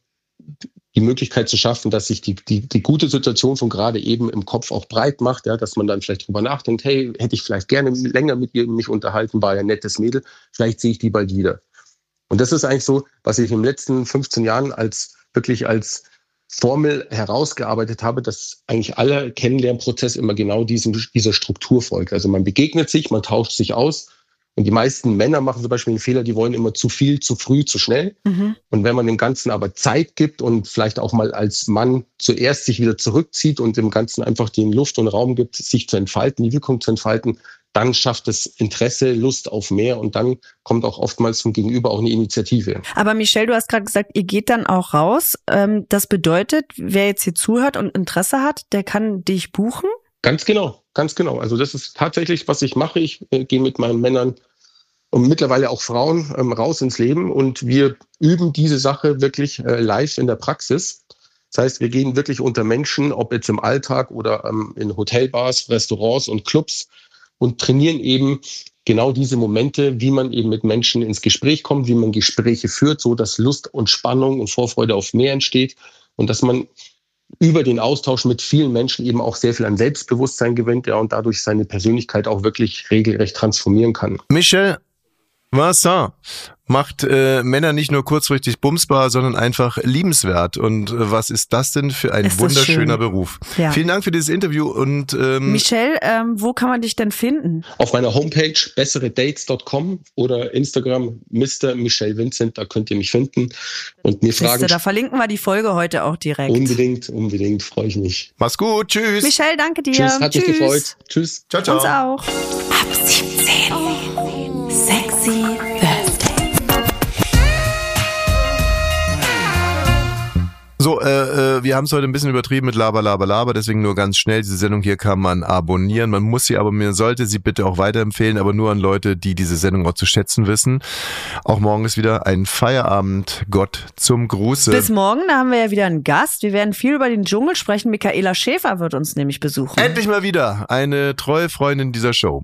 Speaker 6: die Möglichkeit zu schaffen, dass sich die, die, die gute Situation von gerade eben im Kopf auch breit macht, ja, dass man dann vielleicht drüber nachdenkt, hey, hätte ich vielleicht gerne länger mit ihr mich unterhalten, war ja ein nettes Mädel, vielleicht sehe ich die bald wieder. Und das ist eigentlich so, was ich in den letzten 15 Jahren als wirklich als Formel herausgearbeitet habe, dass eigentlich aller Kennenlernprozess immer genau diesem, dieser Struktur folgt. Also man begegnet sich, man tauscht sich aus. Und die meisten Männer machen zum Beispiel den Fehler, die wollen immer zu viel, zu früh, zu schnell.
Speaker 3: Mhm.
Speaker 6: Und wenn man dem Ganzen aber Zeit gibt und vielleicht auch mal als Mann zuerst sich wieder zurückzieht und dem Ganzen einfach den Luft und Raum gibt, sich zu entfalten, die Wirkung zu entfalten, dann schafft es Interesse, Lust auf mehr und dann kommt auch oftmals vom Gegenüber auch eine Initiative.
Speaker 3: Aber Michelle, du hast gerade gesagt, ihr geht dann auch raus. Ähm, das bedeutet, wer jetzt hier zuhört und Interesse hat, der kann dich buchen.
Speaker 6: Ganz genau, ganz genau. Also das ist tatsächlich, was ich mache. Ich äh, gehe mit meinen Männern und mittlerweile auch Frauen ähm, raus ins Leben und wir üben diese Sache wirklich äh, live in der Praxis. Das heißt, wir gehen wirklich unter Menschen, ob jetzt im Alltag oder ähm, in Hotelbars, Restaurants und Clubs und trainieren eben genau diese Momente, wie man eben mit Menschen ins Gespräch kommt, wie man Gespräche führt, so dass Lust und Spannung und Vorfreude auf mehr entsteht und dass man über den Austausch mit vielen Menschen eben auch sehr viel an Selbstbewusstsein gewinnt ja, und dadurch seine Persönlichkeit auch wirklich regelrecht transformieren kann.
Speaker 1: Michel Vincent macht äh, Männer nicht nur kurzfristig bumsbar, sondern einfach liebenswert. Und äh, was ist das denn für ein
Speaker 3: Ist
Speaker 1: wunderschöner
Speaker 3: schön.
Speaker 1: Beruf?
Speaker 3: Ja.
Speaker 1: Vielen Dank für dieses Interview und ähm,
Speaker 3: Michelle, ähm, wo kann man dich denn finden?
Speaker 6: Auf meiner Homepage besseredates.com oder Instagram Mr. Michel Vincent, da könnt ihr mich finden und mir
Speaker 3: Siehste,
Speaker 6: fragen.
Speaker 3: da verlinken wir die Folge heute auch direkt.
Speaker 6: Unbedingt, unbedingt, freue ich mich.
Speaker 1: mach's gut, tschüss.
Speaker 3: Michelle, danke dir.
Speaker 6: Tschüss, hat mich gefreut. Tschüss.
Speaker 1: Ciao, ciao.
Speaker 3: Uns auch.
Speaker 2: Ab 17. Sexy
Speaker 1: So, äh, äh, wir haben es heute ein bisschen übertrieben mit Laber, Laber, Laber, deswegen nur ganz schnell. Diese Sendung hier kann man abonnieren. Man muss sie aber, man sollte sie bitte auch weiterempfehlen, aber nur an Leute, die diese Sendung auch zu schätzen wissen. Auch morgen ist wieder ein Feierabend. Gott zum Gruße.
Speaker 3: Bis morgen, da haben wir ja wieder einen Gast. Wir werden viel über den Dschungel sprechen. Michaela Schäfer wird uns nämlich besuchen.
Speaker 1: Endlich mal wieder eine treue Freundin dieser Show.